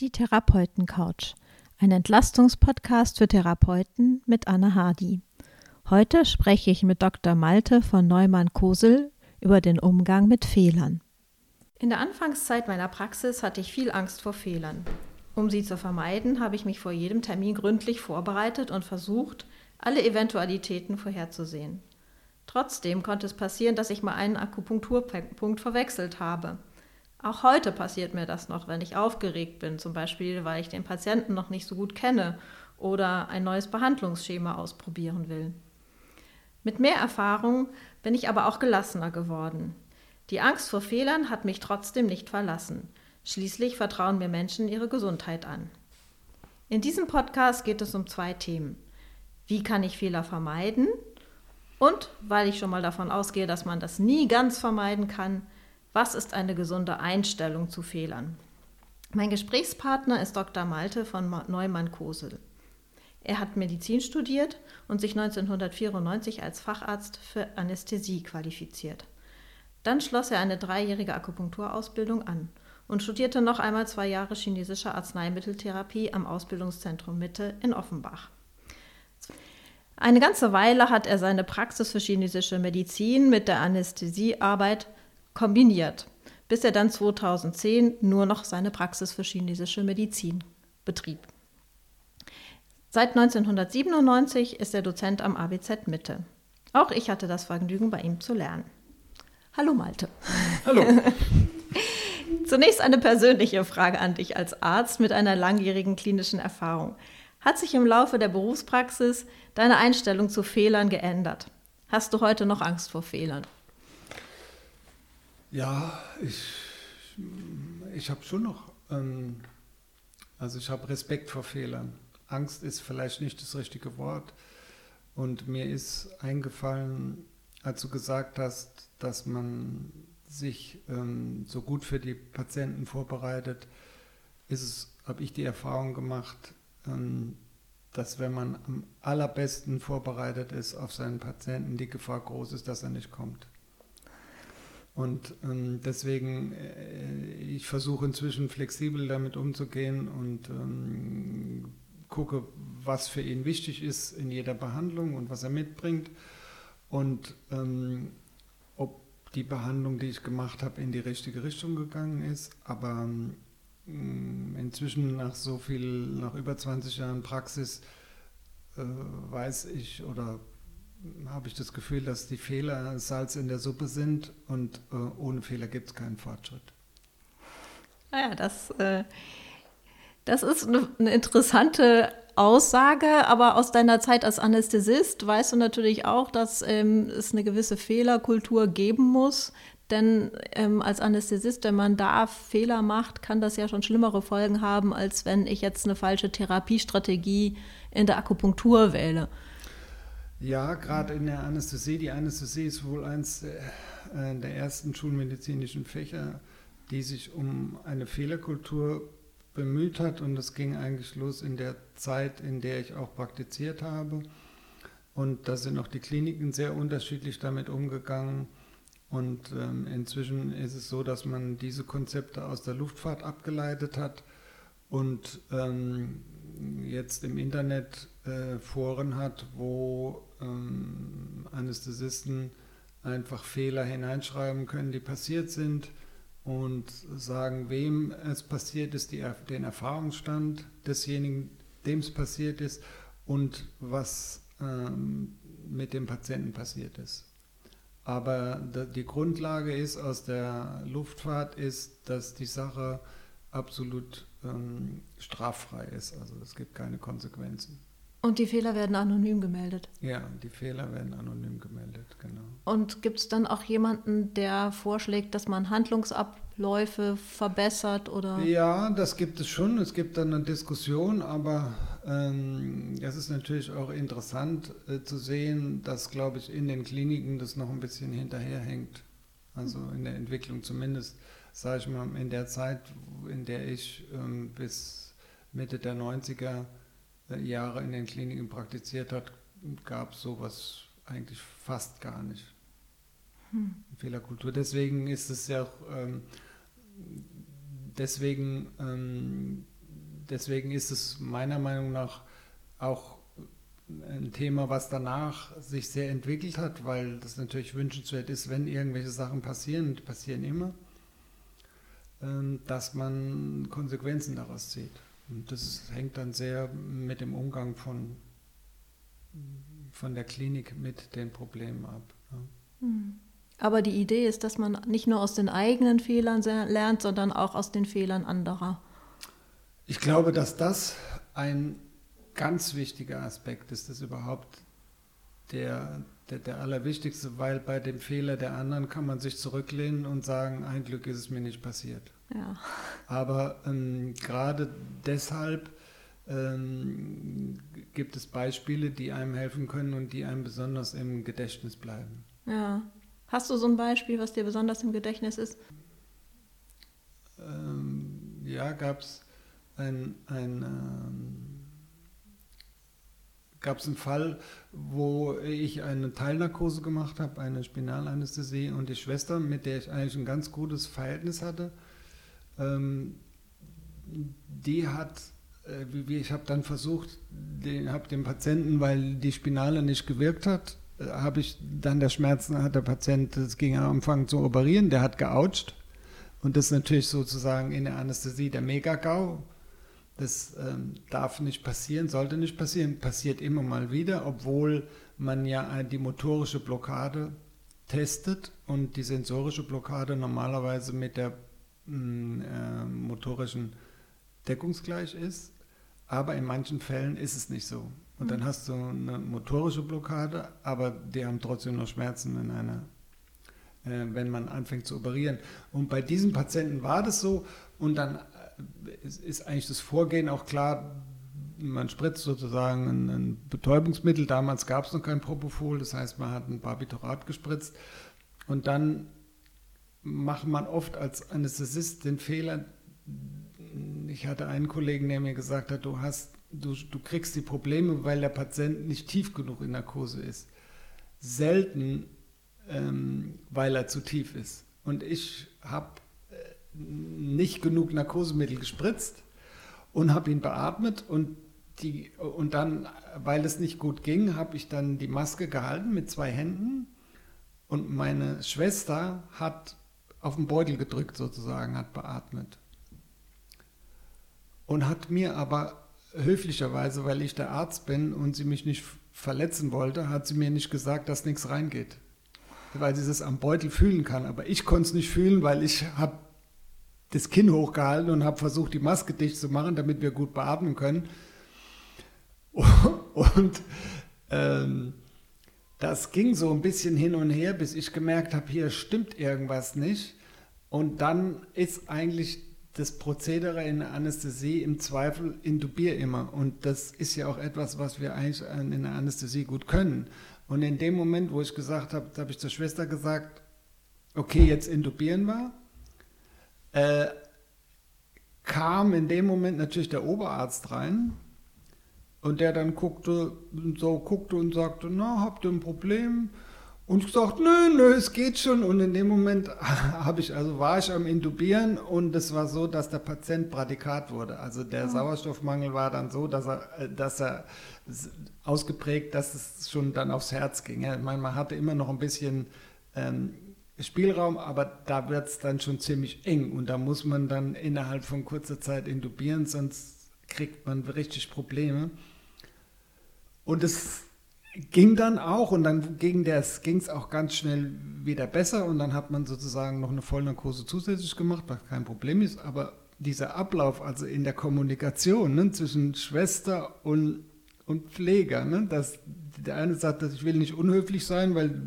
Die Therapeuten-Couch, ein Entlastungspodcast für Therapeuten mit Anna Hardy. Heute spreche ich mit Dr. Malte von Neumann-Kosel über den Umgang mit Fehlern. In der Anfangszeit meiner Praxis hatte ich viel Angst vor Fehlern. Um sie zu vermeiden, habe ich mich vor jedem Termin gründlich vorbereitet und versucht, alle Eventualitäten vorherzusehen. Trotzdem konnte es passieren, dass ich mal einen Akupunkturpunkt verwechselt habe. Auch heute passiert mir das noch, wenn ich aufgeregt bin, zum Beispiel weil ich den Patienten noch nicht so gut kenne oder ein neues Behandlungsschema ausprobieren will. Mit mehr Erfahrung bin ich aber auch gelassener geworden. Die Angst vor Fehlern hat mich trotzdem nicht verlassen. Schließlich vertrauen mir Menschen ihre Gesundheit an. In diesem Podcast geht es um zwei Themen. Wie kann ich Fehler vermeiden? Und, weil ich schon mal davon ausgehe, dass man das nie ganz vermeiden kann, was ist eine gesunde Einstellung zu Fehlern? Mein Gesprächspartner ist Dr. Malte von Neumann-Kosel. Er hat Medizin studiert und sich 1994 als Facharzt für Anästhesie qualifiziert. Dann schloss er eine dreijährige Akupunkturausbildung an und studierte noch einmal zwei Jahre chinesische Arzneimitteltherapie am Ausbildungszentrum Mitte in Offenbach. Eine ganze Weile hat er seine Praxis für chinesische Medizin mit der Anästhesiearbeit kombiniert, bis er dann 2010 nur noch seine Praxis für chinesische Medizin betrieb. Seit 1997 ist er Dozent am ABZ Mitte. Auch ich hatte das Vergnügen, bei ihm zu lernen. Hallo Malte. Hallo. Zunächst eine persönliche Frage an dich als Arzt mit einer langjährigen klinischen Erfahrung. Hat sich im Laufe der Berufspraxis deine Einstellung zu Fehlern geändert? Hast du heute noch Angst vor Fehlern? Ja, ich, ich habe schon noch, ähm, also ich habe Respekt vor Fehlern. Angst ist vielleicht nicht das richtige Wort. Und mir ist eingefallen, als du gesagt hast, dass man sich ähm, so gut für die Patienten vorbereitet, habe ich die Erfahrung gemacht, ähm, dass wenn man am allerbesten vorbereitet ist auf seinen Patienten, die Gefahr groß ist, dass er nicht kommt. Und ähm, deswegen, äh, ich versuche inzwischen flexibel damit umzugehen und ähm, gucke, was für ihn wichtig ist in jeder Behandlung und was er mitbringt. Und ähm, ob die Behandlung, die ich gemacht habe, in die richtige Richtung gegangen ist. Aber ähm, inzwischen nach so viel, nach über 20 Jahren Praxis, äh, weiß ich oder habe ich das Gefühl, dass die Fehler Salz in der Suppe sind und äh, ohne Fehler gibt es keinen Fortschritt. Naja, ah das, äh, das ist eine, eine interessante Aussage, aber aus deiner Zeit als Anästhesist weißt du natürlich auch, dass ähm, es eine gewisse Fehlerkultur geben muss. Denn ähm, als Anästhesist, wenn man da Fehler macht, kann das ja schon schlimmere Folgen haben, als wenn ich jetzt eine falsche Therapiestrategie in der Akupunktur wähle. Ja, gerade in der Anästhesie. Die Anästhesie ist wohl eines äh, der ersten schulmedizinischen Fächer, die sich um eine Fehlerkultur bemüht hat und das ging eigentlich los in der Zeit, in der ich auch praktiziert habe. Und da sind auch die Kliniken sehr unterschiedlich damit umgegangen. Und ähm, inzwischen ist es so, dass man diese Konzepte aus der Luftfahrt abgeleitet hat und ähm, jetzt im Internet äh, Foren hat, wo ähm, Anästhesisten einfach Fehler hineinschreiben können, die passiert sind und sagen, wem es passiert ist, die, den Erfahrungsstand desjenigen, dem es passiert ist und was ähm, mit dem Patienten passiert ist. Aber die Grundlage ist aus der Luftfahrt ist, dass die Sache absolut ähm, straffrei ist. Also es gibt keine Konsequenzen. Und die Fehler werden anonym gemeldet. Ja, die Fehler werden anonym gemeldet, genau. Und gibt es dann auch jemanden, der vorschlägt, dass man Handlungsabläufe verbessert oder? Ja, das gibt es schon. Es gibt dann eine Diskussion, aber ähm, es ist natürlich auch interessant äh, zu sehen, dass, glaube ich, in den Kliniken das noch ein bisschen hinterherhängt. Also in der Entwicklung zumindest, sage ich mal, in der Zeit, in der ich ähm, bis Mitte der 90er Jahre in den Kliniken praktiziert hat, gab es sowas eigentlich fast gar nicht. Hm. Fehlerkultur. Deswegen ist es ja auch, ähm, deswegen ähm, deswegen ist es meiner Meinung nach auch ein Thema, was danach sich sehr entwickelt hat, weil das natürlich wünschenswert ist, wenn irgendwelche Sachen passieren, die passieren immer, ähm, dass man Konsequenzen daraus zieht. Und das hängt dann sehr mit dem Umgang von, von der Klinik mit den Problemen ab. Hm. Aber die Idee ist, dass man nicht nur aus den eigenen Fehlern lernt, sondern auch aus den Fehlern anderer. Ich glaube, dass das ein ganz wichtiger Aspekt ist, das überhaupt der, der, der allerwichtigste, weil bei dem Fehler der anderen kann man sich zurücklehnen und sagen, ein Glück ist es mir nicht passiert. Ja. Aber ähm, gerade deshalb ähm, gibt es Beispiele, die einem helfen können und die einem besonders im Gedächtnis bleiben. Ja. Hast du so ein Beispiel, was dir besonders im Gedächtnis ist? Ähm, ja, gab es ein, ein ähm, gab es einen Fall, wo ich eine Teilnarkose gemacht habe, eine Spinalanästhesie und die Schwester, mit der ich eigentlich ein ganz gutes Verhältnis hatte, ähm, die hat, äh, wie, ich habe dann versucht, den, habe dem Patienten, weil die Spinale nicht gewirkt hat, äh, habe ich dann der Schmerzen, hat der Patient, es ging am Anfang zu operieren, der hat geoucht. Und das ist natürlich sozusagen in der Anästhesie der Mega-GAU. Das ähm, darf nicht passieren, sollte nicht passieren, passiert immer mal wieder, obwohl man ja die motorische Blockade testet und die sensorische Blockade normalerweise mit der äh, motorischen deckungsgleich ist. Aber in manchen Fällen ist es nicht so. Und dann mhm. hast du eine motorische Blockade, aber die haben trotzdem noch Schmerzen, wenn, eine, äh, wenn man anfängt zu operieren. Und bei diesen Patienten war das so. Und dann ist eigentlich das Vorgehen auch klar, man spritzt sozusagen ein, ein Betäubungsmittel. Damals gab es noch kein Propofol, das heißt, man hat ein Barbiturat gespritzt. Und dann macht man oft als Anästhesist den Fehler, ich hatte einen Kollegen, der mir gesagt hat, du, hast, du, du kriegst die Probleme, weil der Patient nicht tief genug in Narkose ist. Selten, ähm, weil er zu tief ist. Und ich habe nicht genug Narkosemittel gespritzt und habe ihn beatmet und die, und dann, weil es nicht gut ging, habe ich dann die Maske gehalten mit zwei Händen und meine Schwester hat auf den Beutel gedrückt sozusagen, hat beatmet. Und hat mir aber höflicherweise, weil ich der Arzt bin und sie mich nicht verletzen wollte, hat sie mir nicht gesagt, dass nichts reingeht. Weil sie das am Beutel fühlen kann. Aber ich konnte es nicht fühlen, weil ich habe das Kinn hochgehalten und habe versucht, die Maske dicht zu machen, damit wir gut beatmen können. Und ähm, das ging so ein bisschen hin und her, bis ich gemerkt habe, hier stimmt irgendwas nicht. Und dann ist eigentlich das Prozedere in der Anästhesie im Zweifel intubier immer. Und das ist ja auch etwas, was wir eigentlich in der Anästhesie gut können. Und in dem Moment, wo ich gesagt habe, habe ich zur Schwester gesagt, okay, jetzt intubieren wir äh, kam in dem Moment natürlich der Oberarzt rein und der dann guckte, so guckte und sagte, na, habt ihr ein Problem? Und ich sagte, nö, nö, es geht schon. Und in dem Moment habe ich, also war ich am Intubieren und es war so, dass der Patient Bradikat wurde. Also der oh. Sauerstoffmangel war dann so, dass er, äh, dass er ausgeprägt, dass es schon dann aufs Herz ging. Ich meine, man hatte immer noch ein bisschen ähm, Spielraum, aber da wird es dann schon ziemlich eng und da muss man dann innerhalb von kurzer Zeit intubieren, sonst kriegt man richtig Probleme. Und es ging dann auch und dann ging es auch ganz schnell wieder besser und dann hat man sozusagen noch eine Vollnarkose zusätzlich gemacht, was kein Problem ist, aber dieser Ablauf, also in der Kommunikation ne, zwischen Schwester und, und Pfleger, ne, dass der eine sagt, dass ich will nicht unhöflich sein, weil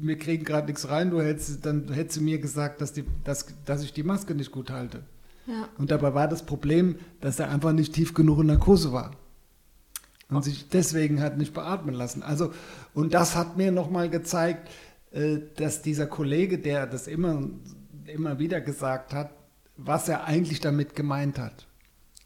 wir kriegen gerade nichts rein, du hättest, dann hättest du mir gesagt, dass, die, dass, dass ich die Maske nicht gut halte. Ja. Und dabei war das Problem, dass er einfach nicht tief genug in Narkose war. Und sich deswegen hat nicht beatmen lassen. Also, und das hat mir nochmal gezeigt, äh, dass dieser Kollege, der das immer, immer wieder gesagt hat, was er eigentlich damit gemeint hat.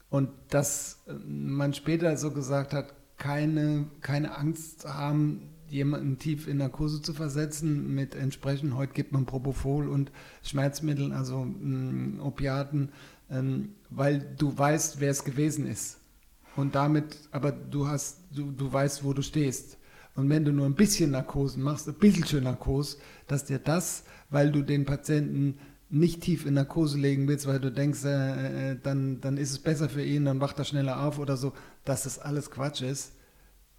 Und dass äh, man später so gesagt hat, keine, keine Angst haben, jemanden tief in Narkose zu versetzen mit entsprechend, heute gibt man Propofol und Schmerzmitteln, also mm, Opiaten, ähm, weil du weißt, wer es gewesen ist. Und damit, aber du hast, du, du weißt, wo du stehst. Und wenn du nur ein bisschen Narkosen machst, ein bisschen Narkose, dass dir das, weil du den Patienten nicht tief in Narkose legen willst, weil du denkst, äh, äh, dann, dann ist es besser für ihn, dann wacht er schneller auf oder so, dass das alles Quatsch ist,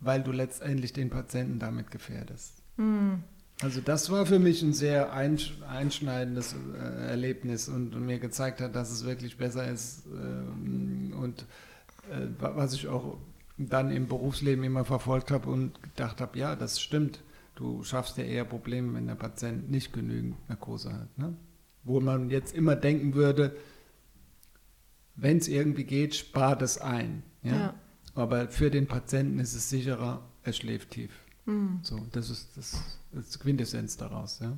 weil du letztendlich den Patienten damit gefährdest. Mhm. Also das war für mich ein sehr einschneidendes äh, Erlebnis und, mir gezeigt hat, dass es wirklich besser ist ähm, und was ich auch dann im Berufsleben immer verfolgt habe und gedacht habe, ja, das stimmt. Du schaffst ja eher Probleme, wenn der Patient nicht genügend Narkose hat. Ne? Wo man jetzt immer denken würde, wenn es irgendwie geht, spart es ein. Ja? ja? Aber für den Patienten ist es sicherer, er schläft tief. Mhm. So, das ist das, das Quintessenz daraus. Ja?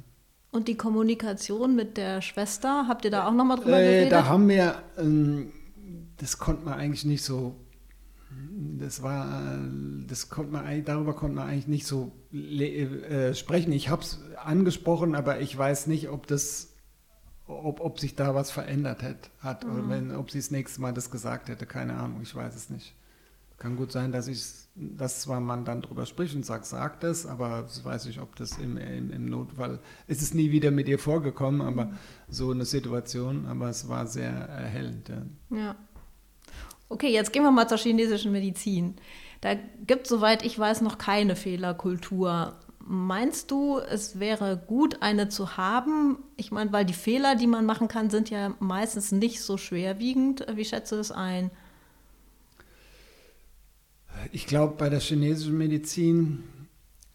Und die Kommunikation mit der Schwester, habt ihr da auch nochmal drüber äh, geredet? Da haben wir, ähm, das konnte man eigentlich nicht so das war, das konnte man, darüber konnte man eigentlich nicht so äh, sprechen. Ich habe es angesprochen, aber ich weiß nicht, ob das, ob, ob sich da was verändert hat, hat mhm. oder wenn, ob sie das nächste Mal das gesagt hätte. Keine Ahnung, ich weiß es nicht. Kann gut sein, dass ich, dass zwar man dann drüber spricht und sagt, sagt es, aber ich weiß nicht, ob das im, im, im Notfall, ist es nie wieder mit ihr vorgekommen, aber mhm. so eine Situation, aber es war sehr erhellend. ja. ja. Okay, jetzt gehen wir mal zur chinesischen Medizin. Da gibt es, soweit ich weiß, noch keine Fehlerkultur. Meinst du, es wäre gut, eine zu haben? Ich meine, weil die Fehler, die man machen kann, sind ja meistens nicht so schwerwiegend. Wie schätze du das ein? Ich glaube, bei der chinesischen Medizin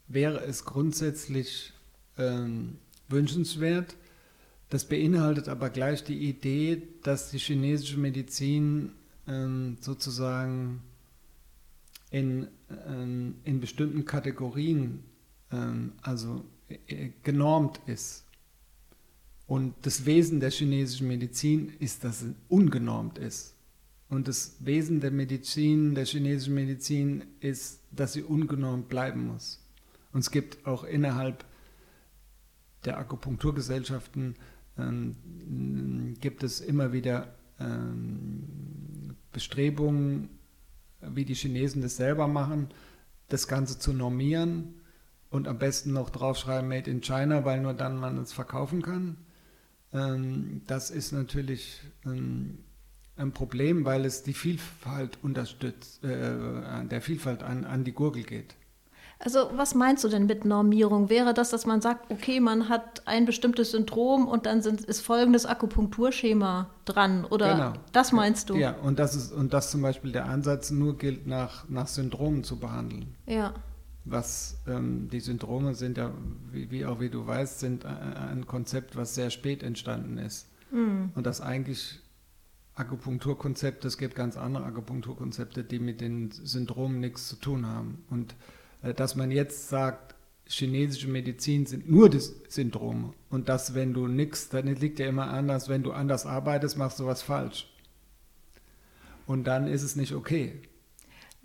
wäre es grundsätzlich ähm, wünschenswert. Das beinhaltet aber gleich die Idee, dass die chinesische Medizin ähm, sozusagen in, ähm, in bestimmten Kategorien ähm, also äh, genormt ist. Und das Wesen der chinesischen Medizin ist, dass es ungenormt ist. Und das Wesen der Medizin, der chinesischen Medizin ist, dass sie ungenormt bleiben muss. Und es gibt auch innerhalb der Akupunkturgesellschaften ähm, gibt es immer wieder ähm, Bestrebungen, wie die Chinesen das selber machen, das Ganze zu normieren und am besten noch draufschreiben Made in China, weil nur dann man es verkaufen kann. Ähm, das ist natürlich ähm, ein Problem, weil es die Vielfalt unterstützt, äh, der Vielfalt an, an die Gurgel geht. Also was meinst du denn mit Normierung? Wäre das, dass man sagt, okay, man hat ein bestimmtes Syndrom und dann sind, ist folgendes Akupunkturschema dran? Oder genau. das meinst du? Ja, und das ist und das zum Beispiel der Ansatz nur gilt, nach, nach Syndromen zu behandeln. Ja. Was ähm, die Syndrome sind ja, wie, wie, auch wie du weißt, sind ein Konzept, was sehr spät entstanden ist. Mhm. Und das eigentlich Akupunkturkonzept, es gibt ganz andere Akupunkturkonzepte, die mit den Syndromen nichts zu tun haben. Und äh, dass man jetzt sagt, chinesische Medizin sind nur das Syndrome und dass wenn du nichts, dann liegt ja immer anders, wenn du anders arbeitest, machst du was falsch. Und dann ist es nicht okay.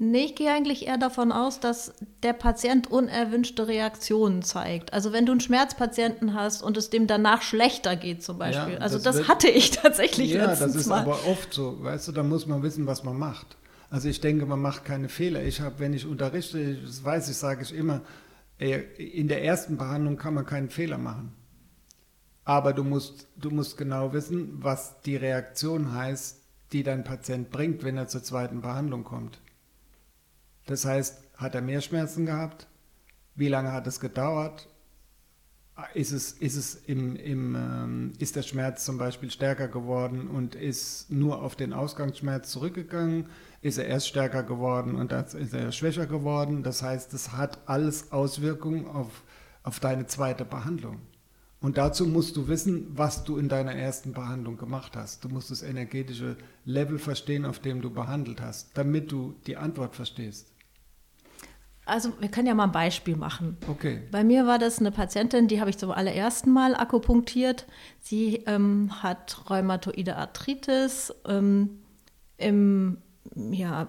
Nee, ich gehe eigentlich eher davon aus, dass der Patient unerwünschte Reaktionen zeigt. Also wenn du einen Schmerzpatienten hast und es dem danach schlechter geht zum Beispiel. Ja, also das, das wird, hatte ich tatsächlich Ja, das ist Mal. aber oft so. Weißt du, da muss man wissen, was man macht. Also ich denke, man macht keine Fehler. Ich habe, wenn ich unterrichte, das weiß ich, sage ich immer, in der ersten Behandlung kann man keinen Fehler machen. Aber du musst, du musst genau wissen, was die Reaktion heißt, die dein Patient bringt, wenn er zur zweiten Behandlung kommt. Das heißt, hat er mehr Schmerzen gehabt? Wie lange hat es gedauert? Ist, es, ist, es im, im, ähm, ist der Schmerz zum Beispiel stärker geworden und ist nur auf den Ausgangsschmerz zurückgegangen? Ist er erst stärker geworden und dann ist er schwächer geworden. Das heißt, es hat alles Auswirkungen auf, auf deine zweite Behandlung. Und dazu musst du wissen, was du in deiner ersten Behandlung gemacht hast. Du musst das energetische Level verstehen, auf dem du behandelt hast, damit du die Antwort verstehst. Also wir können ja mal ein Beispiel machen. Okay. Bei mir war das eine Patientin, die habe ich zum allerersten Mal akupunktiert. Sie ähm, hat rheumatoide Arthritis. Ähm, Im ja,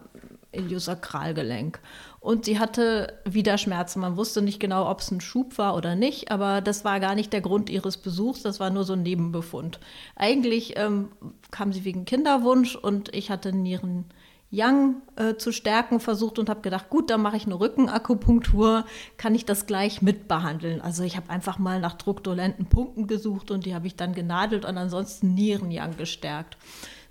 Iliosakralgelenk. Und sie hatte wieder Schmerzen. Man wusste nicht genau, ob es ein Schub war oder nicht, aber das war gar nicht der Grund ihres Besuchs, das war nur so ein Nebenbefund. Eigentlich ähm, kam sie wegen Kinderwunsch und ich hatte Nieren. Yang äh, zu stärken versucht und habe gedacht, gut, dann mache ich eine Rückenakupunktur, kann ich das gleich mitbehandeln. Also ich habe einfach mal nach druckdolenten Punkten gesucht und die habe ich dann genadelt und ansonsten Nieren Yang gestärkt.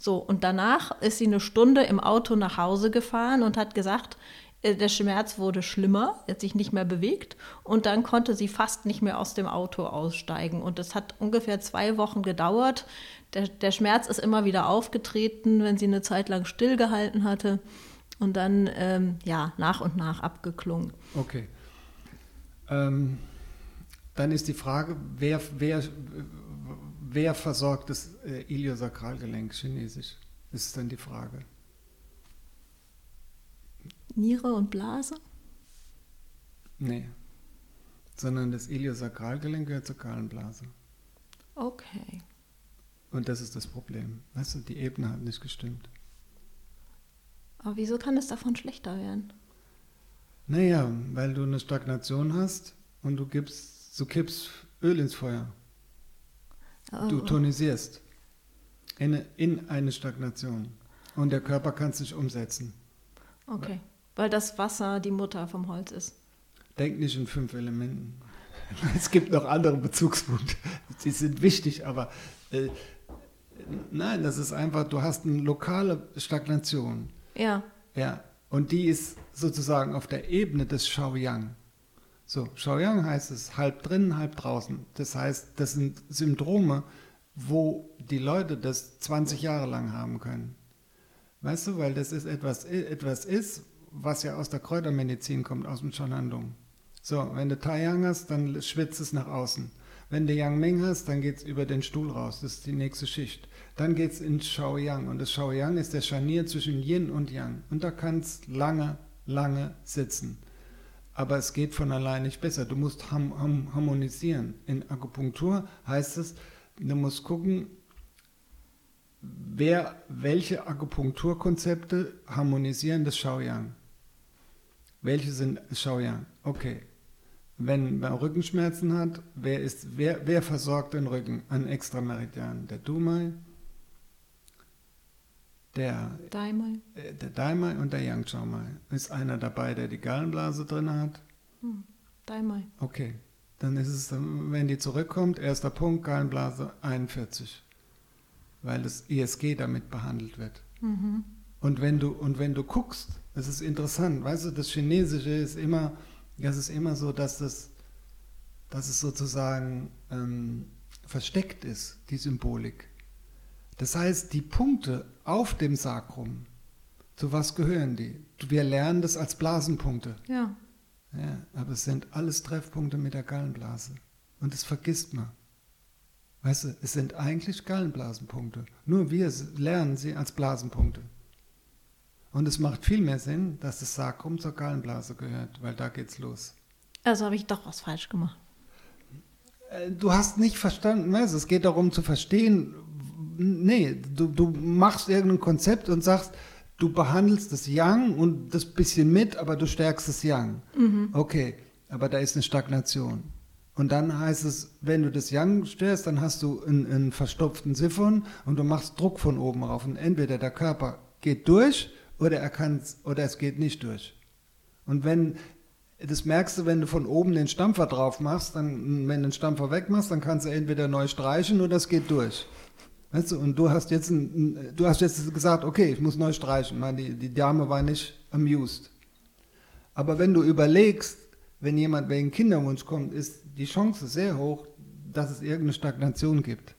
So, und danach ist sie eine Stunde im Auto nach Hause gefahren und hat gesagt, äh, der Schmerz wurde schlimmer, er hat sich nicht mehr bewegt und dann konnte sie fast nicht mehr aus dem Auto aussteigen. Und es hat ungefähr zwei Wochen gedauert. Der, der Schmerz ist immer wieder aufgetreten, wenn sie eine Zeit lang stillgehalten hatte und dann ähm, ja nach und nach abgeklungen. Okay. Ähm, dann ist die Frage, wer, wer, wer versorgt das äh, Iliosakralgelenk chinesisch? Ist dann die Frage. Niere und Blase? Nee. Sondern das Iliosakralgelenk gehört zur Gallenblase. Okay. Und das ist das Problem. Weißt du, die Ebene hat nicht gestimmt. Aber wieso kann es davon schlechter werden? Naja, weil du eine Stagnation hast und du gibst, du kippst Öl ins Feuer. Du Oh. tonisierst in, in eine Stagnation. Und der Körper kann es nicht umsetzen. Okay. Weil das Wasser die Mutter vom Holz ist. Denk nicht in fünf Elementen. Es gibt noch andere Bezugspunkte. Die sind wichtig, aber äh, nein, das ist einfach, du hast eine lokale Stagnation. Ja. Ja, und die ist sozusagen auf der Ebene des Shaoyang. So, Shaoyang heißt es halb drin, halb draußen. Das heißt, das sind Syndrome, wo die Leute das 20 Jahre lang haben können. Weißt du, weil das ist etwas, etwas ist, was ja aus der Kräutermedizin kommt, aus dem Shanandong. So, wenn du Taiyang hast, dann schwitzt es nach außen. Wenn du Yang Ming hast, dann geht es über den Stuhl raus. Das ist die nächste Schicht. Dann geht es ins Shaoyang. Und das Shaoyang ist der Scharnier zwischen Yin und Yang. Und da kann es lange, lange sitzen. Aber es geht von allein nicht besser. Du musst ham, ham, harmonisieren. In Akupunktur heißt es, du musst gucken, wer, welche Akupunkturkonzepte harmonisieren das Shaoyang. Welche sind Shaoyang? Okay. Wenn man Rückenschmerzen hat, wer, ist, wer, wer versorgt den Rücken an Extrameridianen? Der Dumai, der, Daimai. äh, der Daimai und der Yang Chaomai. Ist einer dabei, der die Gallenblase drin hat? Hm. Daimai. Okay. Dann ist es, wenn die zurückkommt, erster Punkt, Gallenblase 41. Weil das ISG damit behandelt wird. Mhm. Und wenn du, und wenn du guckst, das ist interessant, weißt du, das Chinesische ist immer, das ist immer so, dass das, dass es sozusagen ähm, versteckt ist, die Symbolik. Das heißt, die Punkte auf dem Sakrum, zu was gehören die? Wir lernen das als Blasenpunkte. Ja. Ja, aber es sind alles Treffpunkte mit der Gallenblase. Und das vergisst man. Weißt du, es sind eigentlich Gallenblasenpunkte. Nur wir lernen sie als Blasenpunkte. Und es macht viel mehr Sinn, dass das Sakrum zur Gallenblase gehört, weil da geht's los. Also habe ich doch was falsch gemacht. Äh, Du hast nicht verstanden, weißt du, es geht darum zu verstehen, nee, du, du machst irgendein Konzept und sagst, du behandelst das Yang und das bisschen mit, aber du stärkst das Yang. Okay, aber da ist eine Stagnation. Und dann heißt es, wenn du das Yang störst, dann hast du einen, einen verstopften Siphon und du machst Druck von oben rauf. Und entweder der Körper geht durch oder er kann oder es geht nicht durch. Und wenn das merkst du, wenn du von oben den Stampfer drauf machst, dann, wenn du den Stampfer wegmachst, dann kannst du entweder neu streichen oder es geht durch. Weißt du, und du hast jetzt, ein, du hast jetzt gesagt, okay, ich muss neu streichen. Ich meine, die, die Dame war nicht amused. Aber wenn du überlegst, wenn jemand wegen Kinderwunsch kommt, ist die Chance sehr hoch, dass es irgendeine Stagnation gibt.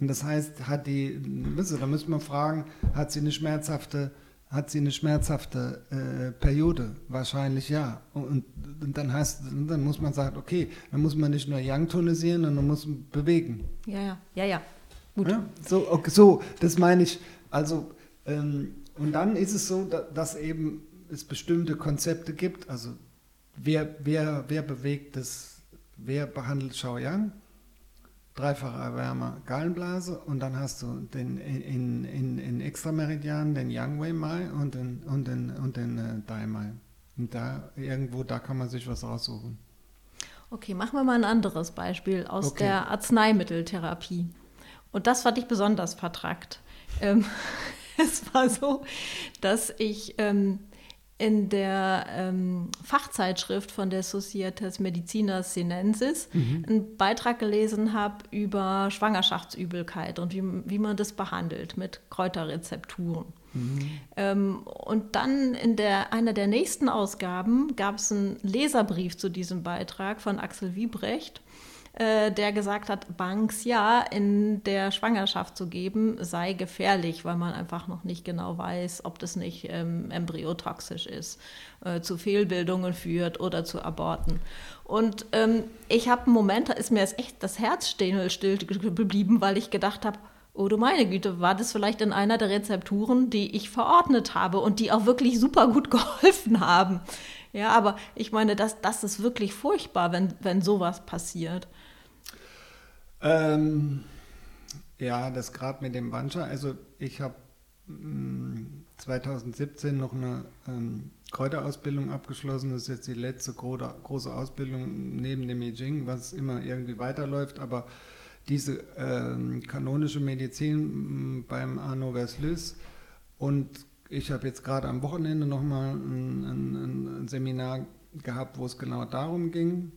Und das heißt, hat die, weißt du, da müssen wir fragen, hat sie eine schmerzhafte, hat sie eine schmerzhafte äh, Periode? Wahrscheinlich ja. Und, und dann heißt, dann muss man sagen, okay, dann muss man nicht nur Yang tonisieren, sondern muss bewegen. Ja, ja. Ja, ja. Gut. Ja, so, okay, so, das meine ich. Also, ähm, und dann ist es so, da, dass eben es bestimmte Konzepte gibt. Also, wer, wer, wer bewegt das, wer behandelt Shaoyang? Dreifache Erwärmer Gallenblase und dann hast du den in, in, in Extrameridian den Yang Mai und den, und den, und den äh, Dai Mai. Und da irgendwo, da kann man sich was raussuchen. Okay, machen wir mal ein anderes Beispiel aus okay. der Arzneimitteltherapie. Und das fand ich besonders vertrackt. Ähm, es war so, dass ich ähm, in der ähm, Fachzeitschrift von der Societas Medicina Sinensis mhm. einen Beitrag gelesen habe über Schwangerschaftsübelkeit und wie, wie man das behandelt mit Kräuterrezepturen. Mhm. Ähm, und dann in der, einer der nächsten Ausgaben gab es einen Leserbrief zu diesem Beitrag von Axel Wiebrecht äh, der gesagt hat, Banks ja in der Schwangerschaft zu geben sei gefährlich, weil man einfach noch nicht genau weiß, ob das nicht ähm, embryotoxisch ist, äh, zu Fehlbildungen führt oder zu Aborten. Und ähm, ich habe einen Moment, da ist mir jetzt echt das Herz still, still geblieben, weil ich gedacht habe, Oh du meine Güte, war das vielleicht in einer der Rezepturen, die ich verordnet habe und die auch wirklich super gut geholfen haben. Ja, aber ich meine, das, das ist wirklich furchtbar, wenn, wenn sowas passiert. Ähm, ja, das gerade mit dem Bancha. Also ich habe 2017 noch eine ähm, Kräuterausbildung abgeschlossen. Das ist jetzt die letzte große Ausbildung neben dem I was immer irgendwie weiterläuft. Aber diese ähm, kanonische Medizin beim Arno Verslus und ich habe jetzt gerade am Wochenende nochmal ein, ein, ein Seminar gehabt, wo es genau darum ging.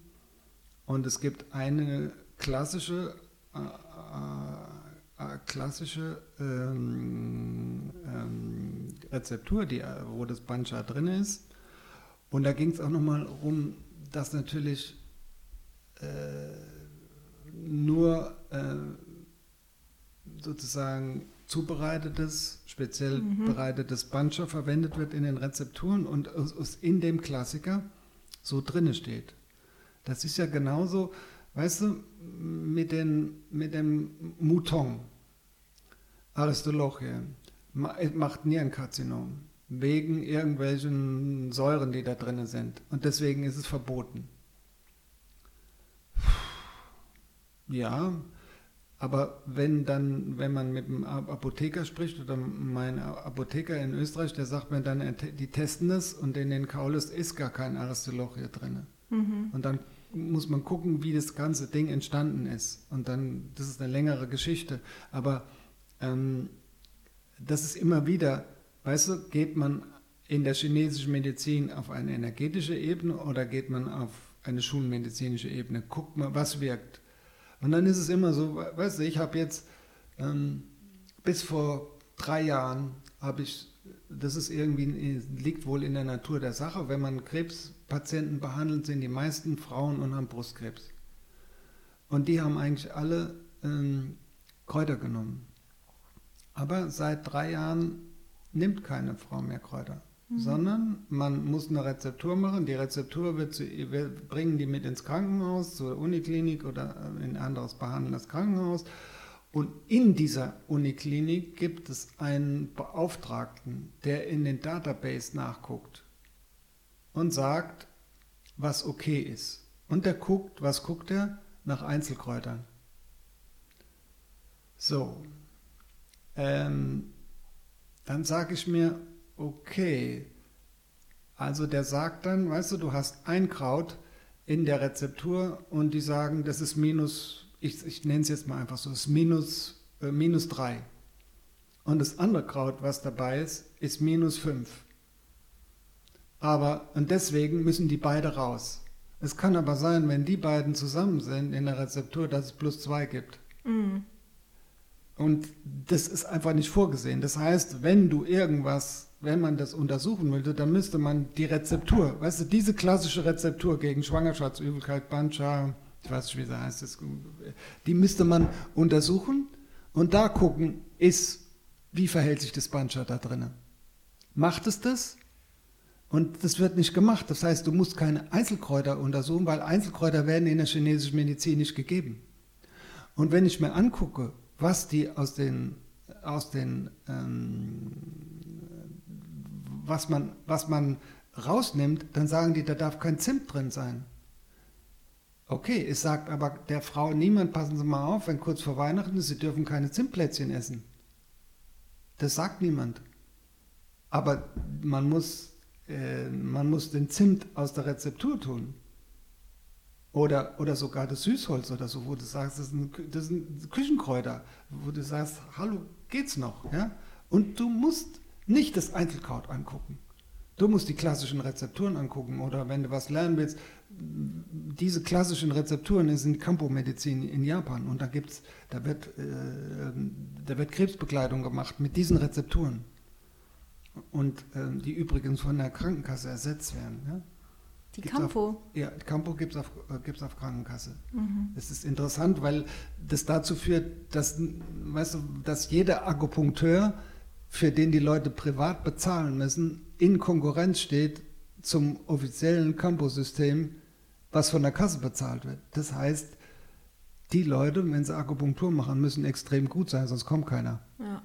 Und es gibt eine klassische, äh, äh, äh, klassische ähm, ähm, Rezeptur, die, wo das Bancha drin ist. Und da ging es auch nochmal um, dass natürlich äh, nur äh, sozusagen zubereitetes, speziell mhm. bereitetes Bancha verwendet wird in den Rezepturen und es in dem Klassiker so drinne steht. Das ist ja genauso, Weißt du, mit, den, mit dem Mouton, Aristolochie, macht Nierenkarzinom wegen irgendwelchen Säuren, die da drin sind. Und deswegen ist es verboten. Ja, aber wenn dann, wenn man mit einem Apotheker spricht oder mein Apotheker in Österreich, der sagt mir dann, die testen das und in den Kaulis ist gar kein Aristolochie drin. Mhm. Und dann muss man gucken, wie das ganze Ding entstanden ist. Und dann, das ist eine längere Geschichte. Aber ähm, das ist immer wieder, weißt du, geht man in der chinesischen Medizin auf eine energetische Ebene oder geht man auf eine schulmedizinische Ebene? Guckt mal, was wirkt. Und dann ist es immer so, weißt du, ich habe jetzt ähm, bis vor drei Jahren habe ich, das ist irgendwie, liegt wohl in der Natur der Sache, wenn man Krebs Patienten behandelt, sind die meisten Frauen und haben Brustkrebs. Und die haben eigentlich alle ähm, Kräuter genommen. Aber seit drei Jahren nimmt keine Frau mehr Kräuter, mhm. sondern man muss eine Rezeptur machen. Die Rezeptur wird zu, wir bringen die mit ins Krankenhaus, zur Uniklinik oder in ein anderes behandelndes Krankenhaus. Und in dieser Uniklinik gibt es einen Beauftragten, der in den Database nachguckt und sagt, was okay ist. Und der guckt, was guckt er? Nach Einzelkräutern. So, ähm, dann sage ich mir, okay, also der sagt dann, weißt du, du hast ein Kraut in der Rezeptur und die sagen, das ist minus, ich, ich nenne es jetzt mal einfach so, ist minus, äh, minus 3. Und das andere Kraut, was dabei ist, ist minus 5. Aber, und deswegen müssen die beide raus. Es kann aber sein, wenn die beiden zusammen sind in der Rezeptur, dass es plus zwei gibt. Mhm. Und das ist einfach nicht vorgesehen. Das heißt, wenn du irgendwas, wenn man das untersuchen würde, dann müsste man die Rezeptur, weißt du, diese klassische Rezeptur gegen Schwangerschaftsübelkeit, Bancha, ich weiß nicht, wie sie heißt, die müsste man untersuchen und da gucken, ist, wie verhält sich das Bancha da drinnen. Macht es das? Und das wird nicht gemacht. Das heißt, du musst keine Einzelkräuter untersuchen, weil Einzelkräuter werden in der chinesischen Medizin nicht gegeben. Und wenn ich mir angucke, was die aus den, aus den ähm, was, man, was man rausnimmt, dann sagen die, da darf kein Zimt drin sein. Okay, es sagt aber der Frau niemand, passen Sie mal auf, wenn kurz vor Weihnachten ist, Sie dürfen keine Zimtplätzchen essen. Das sagt niemand. Aber man muss, äh, man muss den Zimt aus der Rezeptur tun. Oder, oder sogar das Süßholz oder so, wo du sagst, das ein, das ein Küchenkräuter, wo du sagst, hallo, geht's noch? Ja? Und du musst nicht das Einzelkraut angucken. Du musst die klassischen Rezepturen angucken oder wenn du was lernen willst, diese klassischen Rezepturen sind Kampo-Medizin in Japan und da gibt's, da wird, äh, da wird Krebsbekleidung gemacht mit diesen Rezepturen und äh, die übrigens von der Krankenkasse ersetzt werden. Ja? Die gibt's Campo? Auf, ja, Campo gibt es auf, äh, auf Krankenkasse. Mhm. Das ist interessant, weil das dazu führt, dass, weißt du, dass jeder Akupunkteur, für den die Leute privat bezahlen müssen, in Konkurrenz steht zum offiziellen Campo-System was von der Kasse bezahlt wird. Das heißt, die Leute, wenn sie Akupunktur machen, müssen extrem gut sein, sonst kommt keiner. Ja.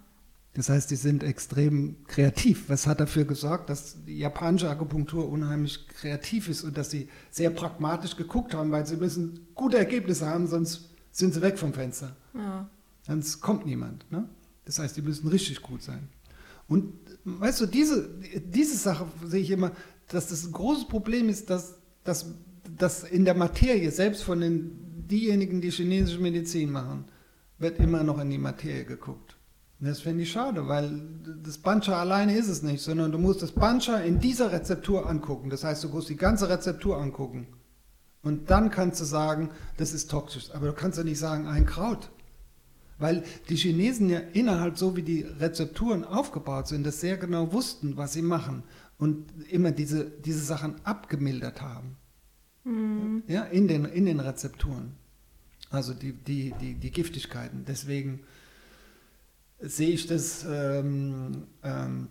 Das heißt, die sind extrem kreativ. Was hat dafür gesorgt, dass die japanische Akupunktur unheimlich kreativ ist und dass sie sehr pragmatisch geguckt haben, weil sie müssen gute Ergebnisse haben, sonst sind sie weg vom Fenster. Ja. Sonst kommt niemand. Ne? Das heißt, die müssen richtig gut sein. Und weißt du, diese, diese Sache sehe ich immer, dass das ein großes Problem ist, dass, dass dass in der Materie, selbst von den, diejenigen, die chinesische Medizin machen, wird immer noch in die Materie geguckt. Das finde ich schade, weil das Bancha alleine ist es nicht, sondern du musst das Bancha in dieser Rezeptur angucken. Das heißt, du musst die ganze Rezeptur angucken. Und dann kannst du sagen, das ist toxisch. Aber du kannst ja nicht sagen, ein Kraut. Weil die Chinesen ja innerhalb so wie die Rezepturen aufgebaut sind, das sehr genau wussten, was sie machen und immer diese, diese Sachen abgemildert haben. Mhm. Ja, in den, in den Rezepturen. Also die, die, die, die Giftigkeiten. Deswegen sehe ich das, ähm, ähm,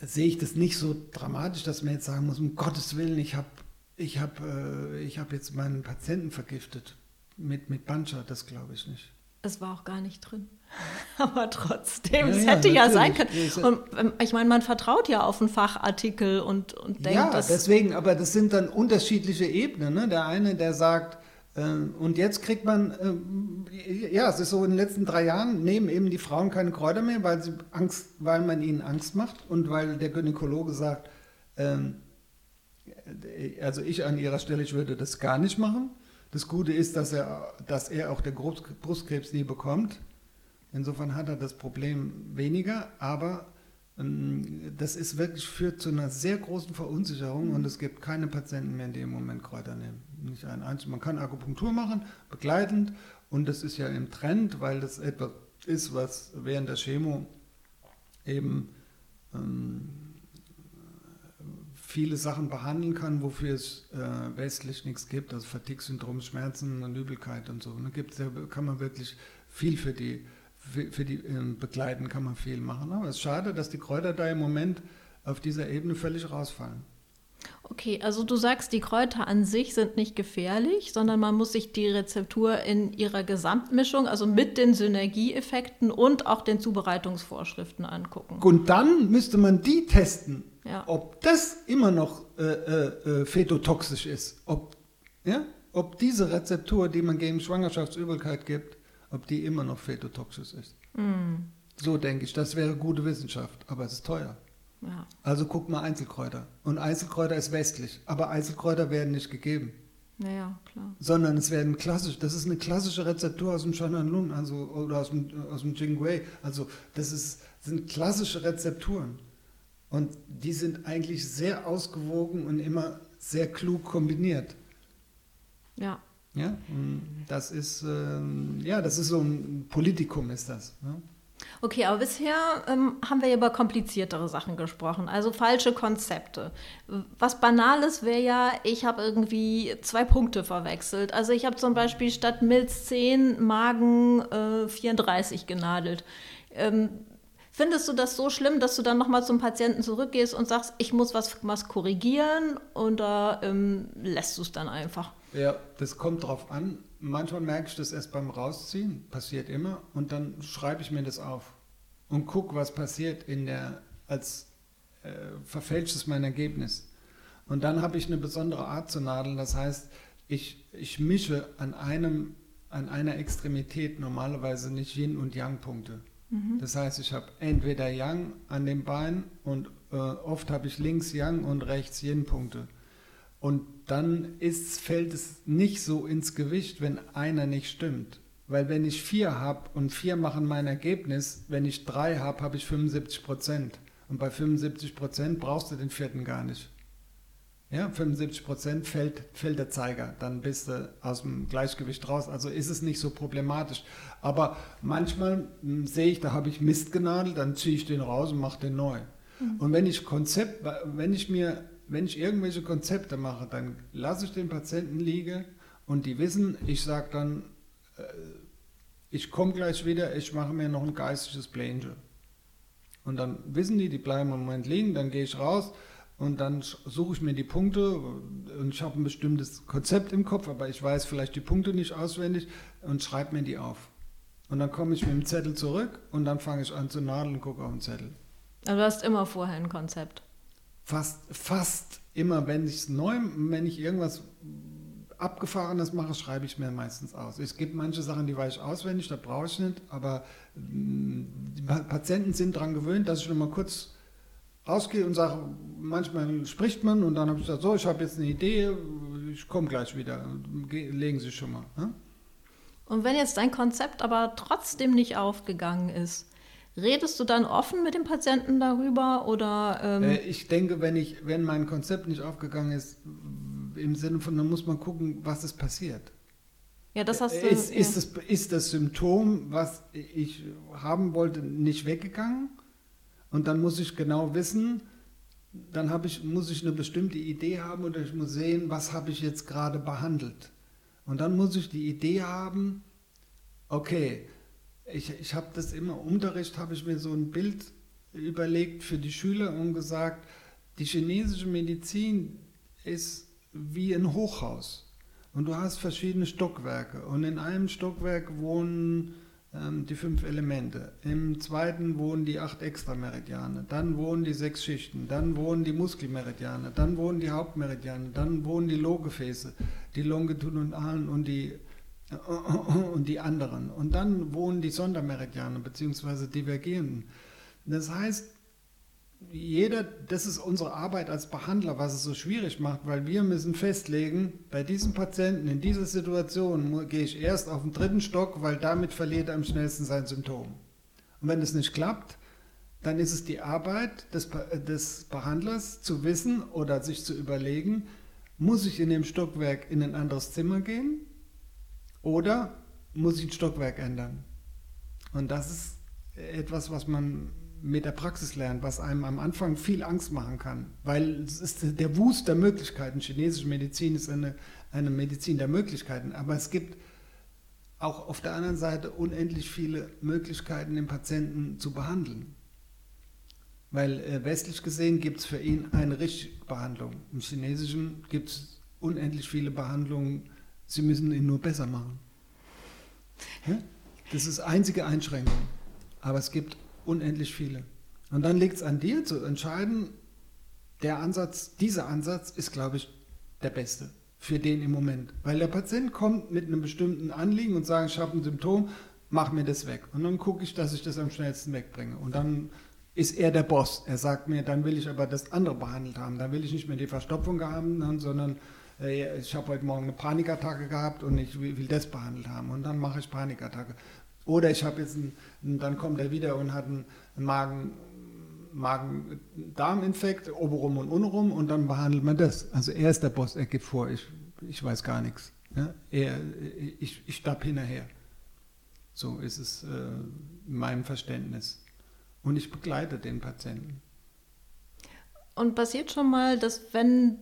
sehe ich das nicht so dramatisch, dass man jetzt sagen muss, um Gottes Willen, ich habe ich hab, äh, hab jetzt meinen Patienten vergiftet mit, mit Bancha, das glaube ich nicht. Es war auch gar nicht drin. Aber trotzdem, ja, es hätte ja, ja sein können. Und ähm, ich meine, man vertraut ja auf einen Fachartikel und, und denkt, Ja, deswegen, aber das sind dann unterschiedliche Ebenen. Ne? Der eine, der sagt, und jetzt kriegt man, äh, ja, es ist so in den letzten drei Jahren, nehmen eben die Frauen keine Kräuter mehr, weil, sie Angst, weil man ihnen Angst macht und weil der Gynäkologe sagt, äh, also ich an ihrer Stelle, ich würde das gar nicht machen. Das Gute ist, dass er, dass er auch den Brustkrebs nie bekommt. Insofern hat er das Problem weniger, aber ähm, das ist wirklich führt zu einer sehr großen Verunsicherung mhm. und es gibt keine Patienten mehr, die im Moment Kräuter nehmen. Nicht ein einziges. Man kann Akupunktur machen, begleitend, und das ist ja im Trend, weil das etwas ist, was während der Chemo eben ähm, viele Sachen behandeln kann, wofür es äh, westlich nichts gibt, also Fatigue-Syndrom, Schmerzen und Übelkeit und so. Da gibt's ja, kann man wirklich viel für die, für, für die äh, begleiten, kann man viel machen. Aber es ist schade, dass die Kräuter da im Moment auf dieser Ebene völlig rausfallen. Okay, also du sagst, die Kräuter an sich sind nicht gefährlich, sondern man muss sich die Rezeptur in ihrer Gesamtmischung, also mit den Synergieeffekten und auch den Zubereitungsvorschriften angucken. Und dann müsste man die testen ja. Ob das immer noch äh, äh, äh, fetotoxisch ist, ob, ja, ob diese Rezeptur, die man gegen Schwangerschaftsübelkeit gibt, ob die immer noch fetotoxisch ist. Mm. So denke ich, das wäre gute Wissenschaft, aber es ist teuer. Ja. Also guck mal Einzelkräuter. Und Einzelkräuter ist westlich, aber Einzelkräuter werden nicht gegeben. Naja, klar. Sondern es werden klassisch, das ist eine klassische Rezeptur aus dem Shananlun, also oder aus dem, aus dem Jingwei. Also das ist, sind klassische Rezepturen. Und die sind eigentlich sehr ausgewogen und immer sehr klug kombiniert. Ja. Ja, das ist, ähm, ja, das ist so ein Politikum, ist das. Ne? Okay, aber bisher ähm, haben wir über kompliziertere Sachen gesprochen, also falsche Konzepte. Was Banales wäre ja, ich habe irgendwie zwei Punkte verwechselt. Also ich habe zum Beispiel statt Milz 10 Magen äh, 34 genadelt. Ähm, Findest du das so schlimm, dass du dann nochmal zum Patienten zurückgehst und sagst, ich muss was, was korrigieren oder ähm, lässt du es dann einfach? Ja, das kommt drauf an. Manchmal merke ich das erst beim Rausziehen, passiert immer, und dann schreibe ich mir das auf und gucke, was passiert in der, als äh, verfälscht mein Ergebnis. Und dann habe ich eine besondere Art zu nadeln, das heißt, ich, ich mische an, einem, an einer Extremität normalerweise nicht Yin- und Yang-Punkte. Mhm. Das heißt, ich habe entweder Yang an dem Bein und äh, oft habe ich links Yang und rechts Yin-Punkte. Und dann ist, fällt es nicht so ins Gewicht, wenn einer nicht stimmt. Weil wenn ich vier habe und vier machen mein Ergebnis, wenn ich drei habe, habe ich 75 Prozent. Und bei 75 Prozent brauchst du den vierten gar nicht. Ja, 75 Prozent fällt, fällt der Zeiger, dann bist du aus dem Gleichgewicht raus. Also ist es nicht so problematisch. Aber manchmal hm, sehe ich, da habe ich Mist genadelt, dann ziehe ich den raus und mache den neu. Mhm. Und wenn ich Konzept, wenn ich mir, wenn ich irgendwelche Konzepte mache, dann lasse ich den Patienten liegen und die wissen, ich sage dann, äh, ich komme gleich wieder, ich mache mir noch ein geistiges Plänchen. Und dann wissen die, die bleiben im Moment liegen, dann gehe ich raus und dann suche ich mir die Punkte und ich habe ein bestimmtes Konzept im Kopf, aber ich weiß vielleicht die Punkte nicht auswendig und schreibe mir die auf. Und dann komme ich mit dem Zettel zurück und dann fange ich an zu nadeln und gucke auf den Zettel. Also du hast immer vorher ein Konzept. Fast, fast immer, wenn ich neu, wenn ich irgendwas Abgefahrenes mache, schreibe ich mir meistens aus. Es gibt manche Sachen, die weiß ich auswendig, da brauche ich nicht, aber mm, die Patienten sind daran gewöhnt, dass ich noch mal kurz rausgehe und sage, manchmal spricht man und dann habe ich gesagt, so, ich habe jetzt eine Idee, ich komme gleich wieder, legen Sie schon mal. Ne? Und wenn jetzt dein Konzept aber trotzdem nicht aufgegangen ist, redest du dann offen mit dem Patienten darüber oder? Ähm äh, ich denke, wenn ich, wenn mein Konzept nicht aufgegangen ist, im Sinne von, da muss man gucken, was ist passiert. Ja, das hast du. Ist, ja. ist, das, ist das Symptom, was ich haben wollte, nicht weggegangen? Und dann muss ich genau wissen, dann ich, muss ich eine bestimmte Idee haben oder ich muss sehen, was habe ich jetzt gerade behandelt. Und dann muss ich die Idee haben, okay, ich, ich habe das immer, im Unterricht habe ich mir so ein Bild überlegt für die Schüler und gesagt, die chinesische Medizin ist wie ein Hochhaus. Und du hast verschiedene Stockwerke. Und in einem Stockwerk wohnen ähm, die fünf Elemente. Im zweiten wohnen die acht Extrameridiane. Dann wohnen die sechs Schichten. Dann wohnen die Muskelmeridiane. Dann wohnen die Hauptmeridiane. Dann wohnen die Lohgefäße, die longitudinalen und die, und die anderen. Und dann wohnen die Sondermeridiane bzw. divergierenden. Das heißt, jeder, das ist unsere Arbeit als Behandler, was es so schwierig macht, weil wir müssen festlegen, bei diesem Patienten in dieser Situation gehe ich erst auf den dritten Stock, weil damit verliert er am schnellsten sein Symptom. Und wenn das nicht klappt, dann ist es die Arbeit des, des Behandlers zu wissen oder sich zu überlegen, muss ich in dem Stockwerk in ein anderes Zimmer gehen oder muss ich ein Stockwerk ändern? Und das ist etwas, was man mit der Praxis lernt, was einem am Anfang viel Angst machen kann, weil es ist der Wust der Möglichkeiten. Chinesische Medizin ist eine, eine Medizin der Möglichkeiten, aber es gibt auch auf der anderen Seite unendlich viele Möglichkeiten, den Patienten zu behandeln. Weil äh, westlich gesehen gibt es für ihn eine richtige Behandlung. Im Chinesischen gibt es unendlich viele Behandlungen, sie müssen ihn nur besser machen. Das ist einzige Einschränkung. Aber es gibt unendlich viele. Und dann liegt es an dir zu entscheiden, der Ansatz, dieser Ansatz ist, glaube ich, der beste für den im Moment. Weil der Patient kommt mit einem bestimmten Anliegen und sagt, ich habe ein Symptom, mach mir das weg. Und dann gucke ich, dass ich das am schnellsten wegbringe. Und dann ist er der Boss. Er sagt mir, dann will ich aber das andere behandelt haben. Dann will ich nicht mehr die Verstopfung haben, sondern äh, ich habe heute Morgen eine Panikattacke gehabt und ich will das behandelt haben. Und dann mache ich Panikattacke. Oder ich habe jetzt einen, dann kommt er wieder und hat einen Magen, Magen-Darm-Infekt, oberum und untenrum und dann behandelt man das. Also er ist der Boss, er gibt vor, ich, ich weiß gar nichts. Ja? Er, ich, ich stapp hinterher. So ist es äh, in meinem Verständnis. Und ich begleite den Patienten. Und passiert schon mal, dass wenn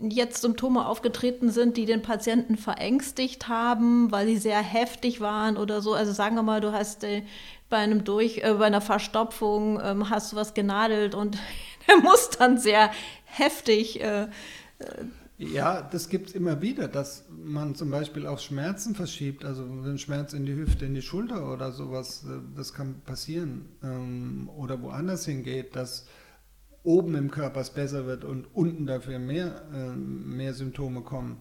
jetzt Symptome aufgetreten sind, die den Patienten verängstigt haben, weil sie sehr heftig waren oder so. Also sagen wir mal, du hast äh, bei einem Durch, äh, bei einer Verstopfung ähm, hast du was genadelt und der muss dann sehr heftig. Äh, äh ja, das gibt es immer wieder, dass man zum Beispiel auch Schmerzen verschiebt, also einen Schmerz in die Hüfte, in die Schulter oder sowas, äh, das kann passieren. Ähm, oder woanders hingeht, dass oben im Körper es besser wird und unten dafür mehr, äh, mehr Symptome kommen.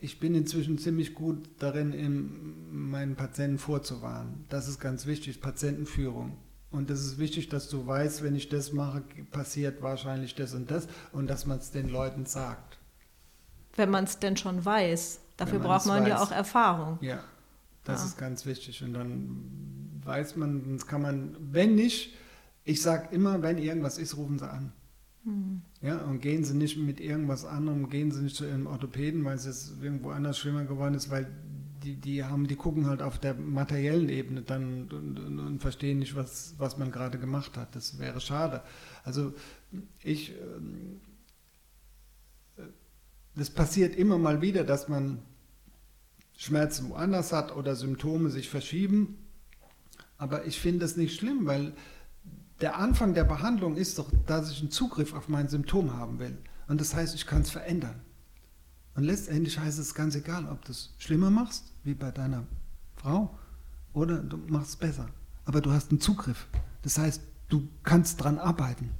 ich bin inzwischen ziemlich gut darin, in meinen Patienten vorzuwarnen. Das ist ganz wichtig, Patientenführung. Und es ist wichtig, dass du weißt, wenn ich das mache, passiert wahrscheinlich das und das und dass man es den Leuten sagt. Wenn man es denn schon weiß. Dafür braucht man weiß. ja auch Erfahrung. Ja, das ja. ist ganz wichtig. Und dann weiß man, kann man, wenn nicht, ich sage immer, wenn irgendwas ist, rufen Sie an. Mhm. Ja, und gehen Sie nicht mit irgendwas anderem, gehen Sie nicht zu Ihrem Orthopäden, weil es jetzt irgendwo anders schlimmer geworden ist, weil die, die haben, die gucken halt auf der materiellen Ebene dann und, und, und verstehen nicht, was, was man gerade gemacht hat. Das wäre schade. Also ich, ähm, das passiert immer mal wieder, dass man Schmerzen woanders hat oder Symptome sich verschieben. Aber ich finde das nicht schlimm, weil der Anfang der Behandlung ist doch, dass ich einen Zugriff auf mein Symptom haben will. Und das heißt, ich kann es verändern. Und letztendlich heißt es ganz egal, ob du es schlimmer machst, wie bei deiner Frau, oder du machst es besser. Aber du hast einen Zugriff. Das heißt, du kannst dran arbeiten.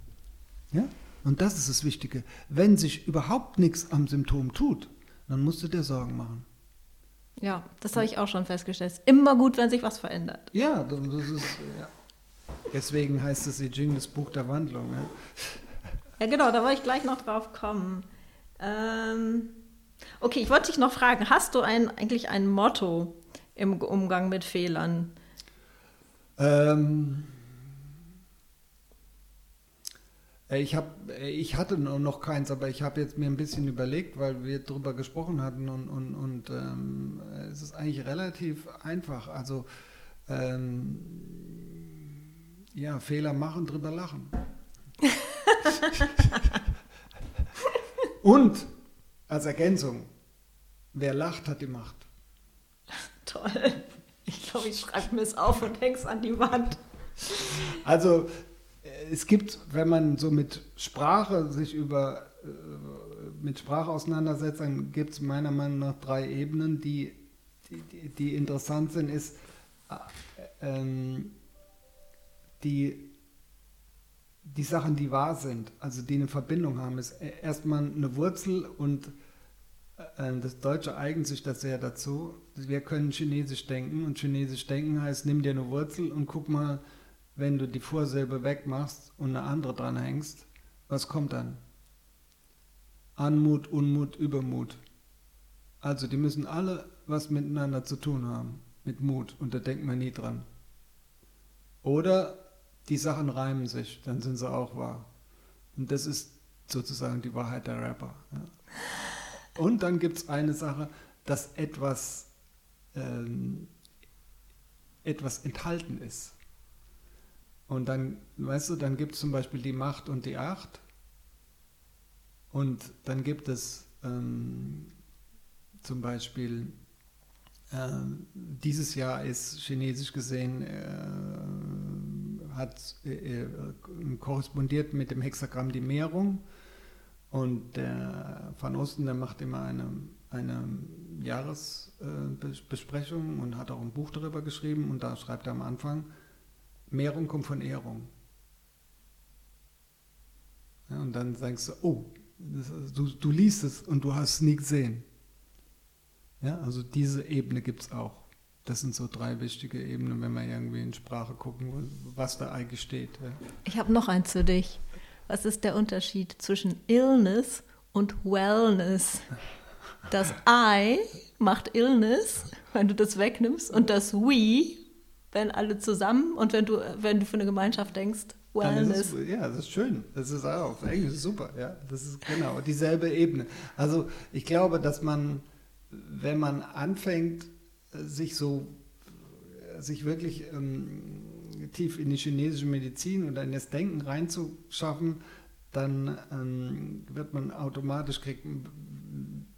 Ja? Und das ist das Wichtige. Wenn sich überhaupt nichts am Symptom tut, dann musst du dir Sorgen machen. Ja, das habe ich auch schon festgestellt. Es ist immer gut, wenn sich was verändert. Ja, das ist. Ja. Deswegen heißt es I Ching das Buch der Wandlung. Ja, ja genau, da wollte ich gleich noch drauf kommen. Ähm, okay, ich wollte dich noch fragen, hast du ein, eigentlich ein Motto im Umgang mit Fehlern? Ähm, äh, ich, hab, äh, ich hatte noch keins, aber ich habe jetzt mir ein bisschen überlegt, weil wir darüber gesprochen hatten und, und, und ähm, es ist eigentlich relativ einfach. Also ähm, ja, Fehler machen, drüber lachen. Und als Ergänzung, wer lacht, hat die Macht. Toll. Ich glaube, ich schreibe mir es auf und hänge es an die Wand. Also es gibt, wenn man so mit Sprache sich über äh, mit Sprache auseinandersetzt, dann gibt es meiner Meinung nach drei Ebenen, die, die, die interessant sind, ist äh, ähm, die, die Sachen, die wahr sind, also die eine Verbindung haben, ist e-, erstmal eine Wurzel und äh, das Deutsche eignet sich das sehr dazu. Wir können Chinesisch denken und Chinesisch denken heißt, nimm dir eine Wurzel und guck mal, wenn du die Vorsilbe wegmachst und eine andere dran hängst, was kommt dann? Anmut, Unmut, Übermut. Also die müssen alle was miteinander zu tun haben, mit Mut und da denkt man nie dran. Oder die Sachen reimen sich, dann sind sie auch wahr. Und das ist sozusagen die Wahrheit der Rapper. Ja. Und dann gibt es eine Sache, dass etwas, ähm, etwas enthalten ist. Und dann, weißt du, dann gibt es zum Beispiel die Macht und die Acht. Und dann gibt es ähm, zum Beispiel, äh, dieses Jahr ist chinesisch gesehen äh, hat äh, äh, korrespondiert mit dem Hexagramm die Mehrung. Und der Van Osten, der macht immer eine, eine Jahresbesprechung äh, und hat auch ein Buch darüber geschrieben. Und da schreibt er am Anfang, Mehrung kommt von Ehrung. Ja, und dann sagst du, oh, das, du, du liest es und du hast es nie gesehen. Ja, also diese Ebene gibt es auch. Das sind so drei wichtige Ebenen, wenn wir irgendwie in Sprache gucken, was da eigentlich steht. Ja. Ich habe noch eins für dich. Was ist der Unterschied zwischen Illness und Wellness? Das I macht Illness, wenn du das wegnimmst, und das We, wenn alle zusammen und wenn du, wenn du für eine Gemeinschaft denkst, Wellness. Es, ja, das ist schön. Das ist auch auf Englisch super. Ja, das ist genau dieselbe Ebene. Also ich glaube, dass man, wenn man anfängt, sich so, sich wirklich ähm, tief in die chinesische Medizin oder in das Denken reinzuschaffen, dann ähm, wird man automatisch kriegt,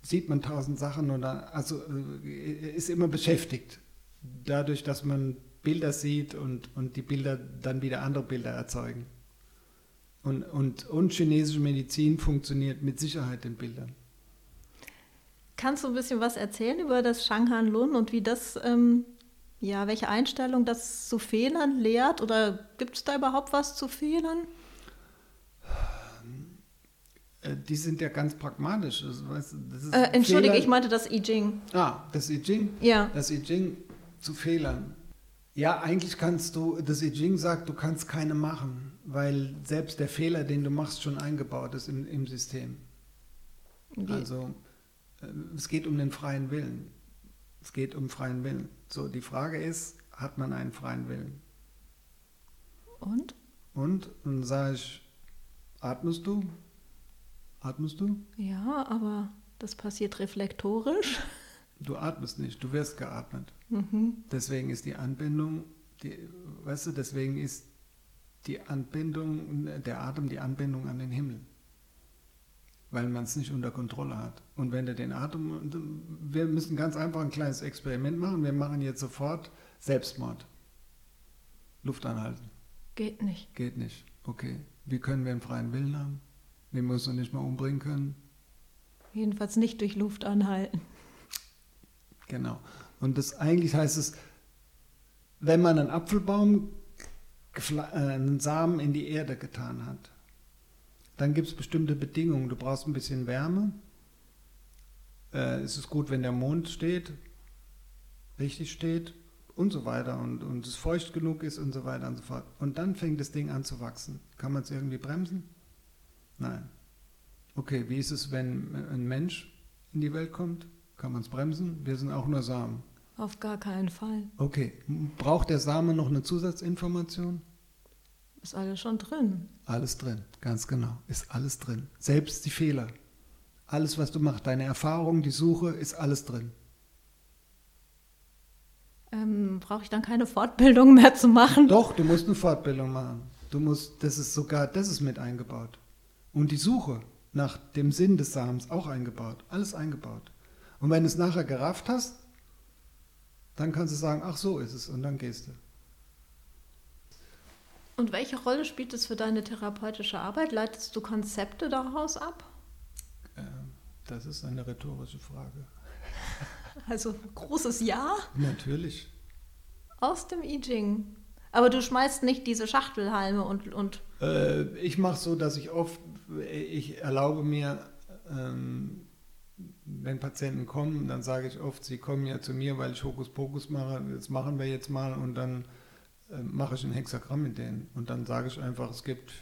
sieht man tausend Sachen oder also äh, ist immer beschäftigt. Dadurch, dass man Bilder sieht und, und die Bilder dann wieder andere Bilder erzeugen. Und, und, und chinesische Medizin funktioniert mit Sicherheit in Bildern. Kannst du ein bisschen was erzählen über das Shanghan Lun und wie das, ähm, ja, welche Einstellung das zu Fehlern lehrt? Oder gibt es da überhaupt was zu Fehlern? Äh, die sind ja ganz pragmatisch. Das, das äh, Entschuldige, Fehler. ich meinte das I Ching. Ah, das I Ching? Ja. Das I Ching zu Fehlern. Ja, eigentlich kannst du, das I Ching sagt, du kannst keine machen, weil selbst der Fehler, den du machst, schon eingebaut ist im, im System. Wie? Also es geht um den freien Willen. Es geht um freien Willen. So, die Frage ist, hat man einen freien Willen? Und? Und dann sage ich, atmest du? Atmest du? Ja, aber das passiert reflektorisch. Du atmest nicht, du wirst geatmet. Mhm. Deswegen ist die Anbindung, die, weißt du, deswegen ist die Anbindung, der Atem die Anbindung an den Himmel. Weil man es nicht unter Kontrolle hat. Und wenn du den Atem, wir müssen ganz einfach ein kleines Experiment machen. Wir machen jetzt sofort Selbstmord. Luft anhalten. Geht nicht. Geht nicht. Okay. Wie können wir einen freien Willen haben? Den wir uns noch nicht mal umbringen können? Jedenfalls nicht durch Luft anhalten. Genau. Und das eigentlich heißt es, wenn man einen Apfelbaum, äh, einen Samen in die Erde getan hat, dann gibt es bestimmte Bedingungen. Du brauchst ein bisschen Wärme. Äh, es ist gut, wenn der Mond steht, richtig steht und so weiter und, und es feucht genug ist und so weiter und so fort. Und dann fängt das Ding an zu wachsen. Kann man es irgendwie bremsen? Nein. Okay, wie ist es, wenn ein Mensch in die Welt kommt? Kann man es bremsen? Wir sind auch nur Samen. Auf gar keinen Fall. Okay. Braucht der Same noch eine Zusatzinformation? Ist alles schon drin. Alles drin, ganz genau. Ist alles drin. Selbst die Fehler. Alles, was du machst, deine Erfahrung, die Suche, ist alles drin. Ähm, Brauche ich dann keine Fortbildung mehr zu machen? Doch, du musst eine Fortbildung machen. Du musst, das ist sogar, das ist mit eingebaut. Und die Suche nach dem Sinn des Samens auch eingebaut. Alles eingebaut. Und wenn du es nachher gerafft hast, dann kannst du sagen, ach so ist es und dann gehst du. Und welche Rolle spielt es für deine therapeutische Arbeit? Leitest du Konzepte daraus ab? Ähm, das ist eine rhetorische Frage. Also großes Ja? Natürlich. Aus dem I Ching. Aber du schmeißt nicht diese Schachtelhalme und. und äh, ich mache so, dass ich oft, ich erlaube mir, ähm, wenn Patienten kommen, dann sage ich oft, sie kommen ja zu mir, weil ich Hokuspokus mache, das machen wir jetzt mal und dann mache ich ein Hexagramm mit denen. Und dann sage ich einfach, es gibt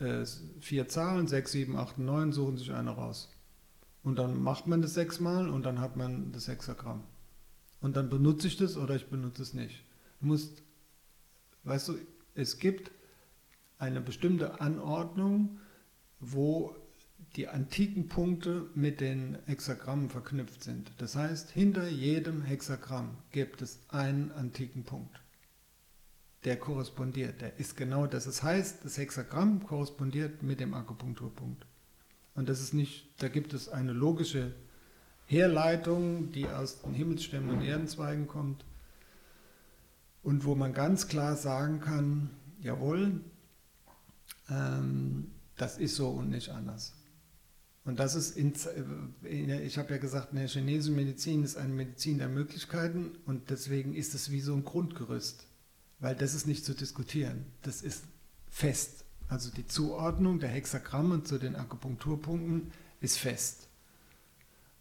äh, vier Zahlen, sechs, sieben, acht, neun, suchen sich eine raus. Und dann macht man das sechsmal und dann hat man das Hexagramm. Und dann benutze ich das oder ich benutze es nicht. Du musst, weißt du, es gibt eine bestimmte Anordnung, wo die antiken Punkte mit den Hexagrammen verknüpft sind. Das heißt, hinter jedem Hexagramm gibt es einen antiken Punkt, der korrespondiert. Der ist genau das. Das heißt, das Hexagramm korrespondiert mit dem Akupunkturpunkt. Und das ist nicht, da gibt es eine logische Herleitung, die aus den Himmelsstämmen und Erdenzweigen kommt und wo man ganz klar sagen kann, jawohl, ähm, das ist so und nicht anders. Und das ist, in, ich habe ja gesagt, eine chinesische Medizin ist eine Medizin der Möglichkeiten und deswegen ist es wie so ein Grundgerüst, weil das ist nicht zu diskutieren, das ist fest. Also die Zuordnung der Hexagramme zu den Akupunkturpunkten ist fest.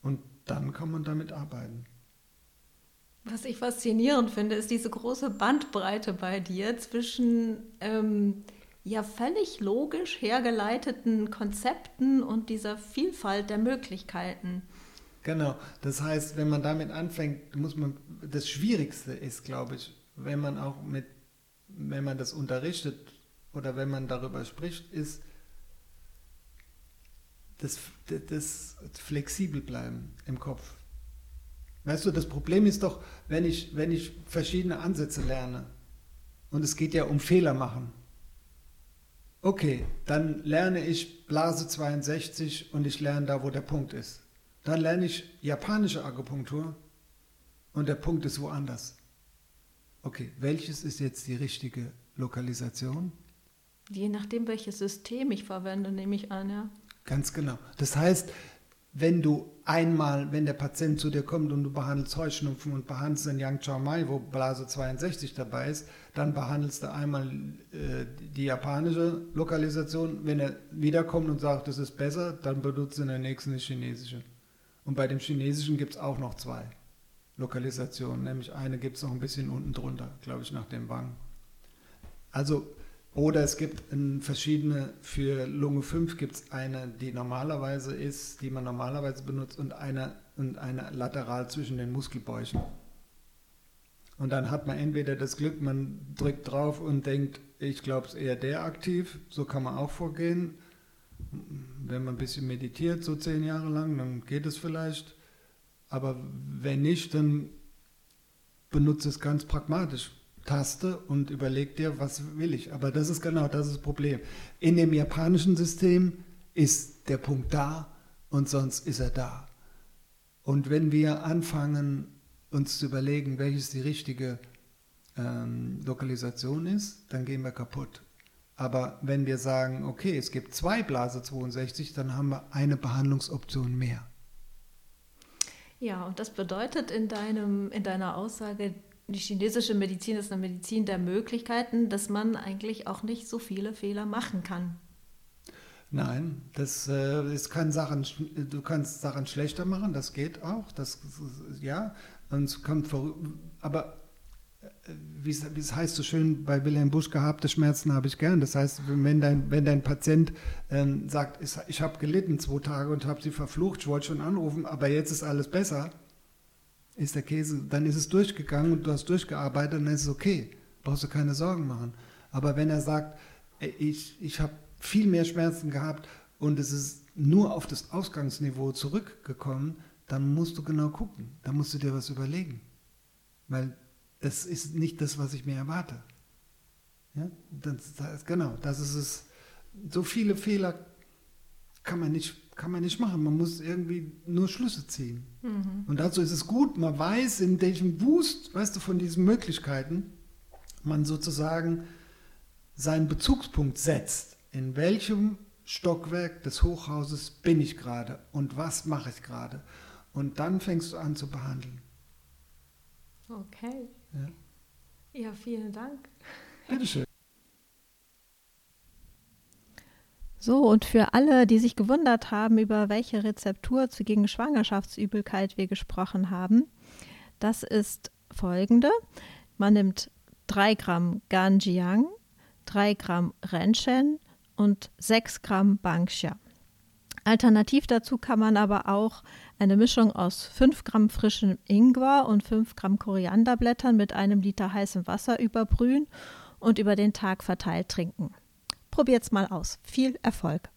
Und dann kann man damit arbeiten. Was ich faszinierend finde, ist diese große Bandbreite bei dir zwischen ähm, ja völlig logisch hergeleiteten Konzepten und dieser Vielfalt der Möglichkeiten. Genau, das heißt, wenn man damit anfängt, muss man, das Schwierigste ist, glaube ich, wenn man auch mit, wenn man das unterrichtet oder wenn man darüber spricht, ist das, das flexibel bleiben im Kopf. Weißt du, das Problem ist doch, wenn ich, wenn ich verschiedene Ansätze lerne und es geht ja um Fehler machen. Okay, dann lerne ich Blase 62 und ich lerne da, wo der Punkt ist. Dann lerne ich japanische Akupunktur und der Punkt ist woanders. Okay, welches ist jetzt die richtige Lokalisation? Je nachdem, welches System ich verwende, nehme ich an, ja. Ganz genau. Das heißt, wenn du einmal, wenn der Patient zu dir kommt und du behandelst Heuschnupfen und behandelst den Yang Chao Mai, wo Blase 62 dabei ist, dann behandelst du einmal äh, die japanische Lokalisation. Wenn er wiederkommt und sagt, das ist besser, dann benutzt du in der nächsten die chinesische. Und bei dem chinesischen gibt es auch noch zwei Lokalisationen, nämlich eine gibt es noch ein bisschen unten drunter, glaube ich, nach dem Wang. Also oder es gibt verschiedene, für Lunge 5 gibt es eine, die normalerweise ist, die man normalerweise benutzt und eine, und eine lateral zwischen den Muskelbäuchen. Und dann hat man entweder das Glück, man drückt drauf und denkt, ich glaube es eher der aktiv, so kann man auch vorgehen. Wenn man ein bisschen meditiert, so zehn Jahre lang, dann geht es vielleicht. Aber wenn nicht, dann benutze es ganz pragmatisch. Taste und überleg dir, was will ich. Aber das ist genau das, ist das Problem. In dem japanischen System ist der Punkt da und sonst ist er da. Und wenn wir anfangen, uns zu überlegen, welches die richtige ähm, Lokalisation ist, dann gehen wir kaputt. Aber wenn wir sagen, okay, es gibt zwei Blase 62, dann haben wir eine Behandlungsoption mehr. Ja, und das bedeutet in, deinem, in deiner Aussage, die chinesische Medizin ist eine Medizin der Möglichkeiten, dass man eigentlich auch nicht so viele Fehler machen kann. Nein, das äh, ist kann Sachen, du kannst Sachen schlechter machen, das geht auch, das ja, und es kommt vor, aber äh, wie es, wie es heißt so schön bei Wilhelm Busch, gehabte Schmerzen habe ich gern. Das heißt, wenn dein, wenn dein Patient ähm, sagt, ich, ich habe gelitten zwei Tage und habe sie verflucht, ich wollte schon anrufen, aber jetzt ist alles besser, ist der Käse, dann ist es durchgegangen und du hast durchgearbeitet, dann ist es okay. Brauchst du keine Sorgen machen. Aber wenn er sagt, ich, ich habe viel mehr Schmerzen gehabt und es ist nur auf das Ausgangsniveau zurückgekommen, dann musst du genau gucken. Dann musst du dir was überlegen. Weil das ist nicht das, was ich mir erwarte. Ja? Das, das, genau, das ist es. So viele Fehler kann man nicht kann man nicht machen. Man muss irgendwie nur Schlüsse ziehen. Mhm. Und dazu ist es gut, man weiß, in welchem Boost, weißt du, von diesen Möglichkeiten man sozusagen seinen Bezugspunkt setzt. In welchem Stockwerk des Hochhauses bin ich gerade und was mache ich gerade? Und dann fängst du an zu behandeln. Okay. Ja, ja vielen Dank. Bitteschön. So, und für alle, die sich gewundert haben, über welche Rezeptur gegen Schwangerschaftsübelkeit wir gesprochen haben, das ist folgende. Man nimmt 3 Gramm Ganjiang, 3 Gramm Renshen und 6 Gramm Bangsha. Alternativ dazu kann man aber auch eine Mischung aus 5 Gramm frischem Ingwer und 5 Gramm Korianderblättern mit einem Liter heißem Wasser überbrühen und über den Tag verteilt trinken. Probiert's mal aus. Viel Erfolg!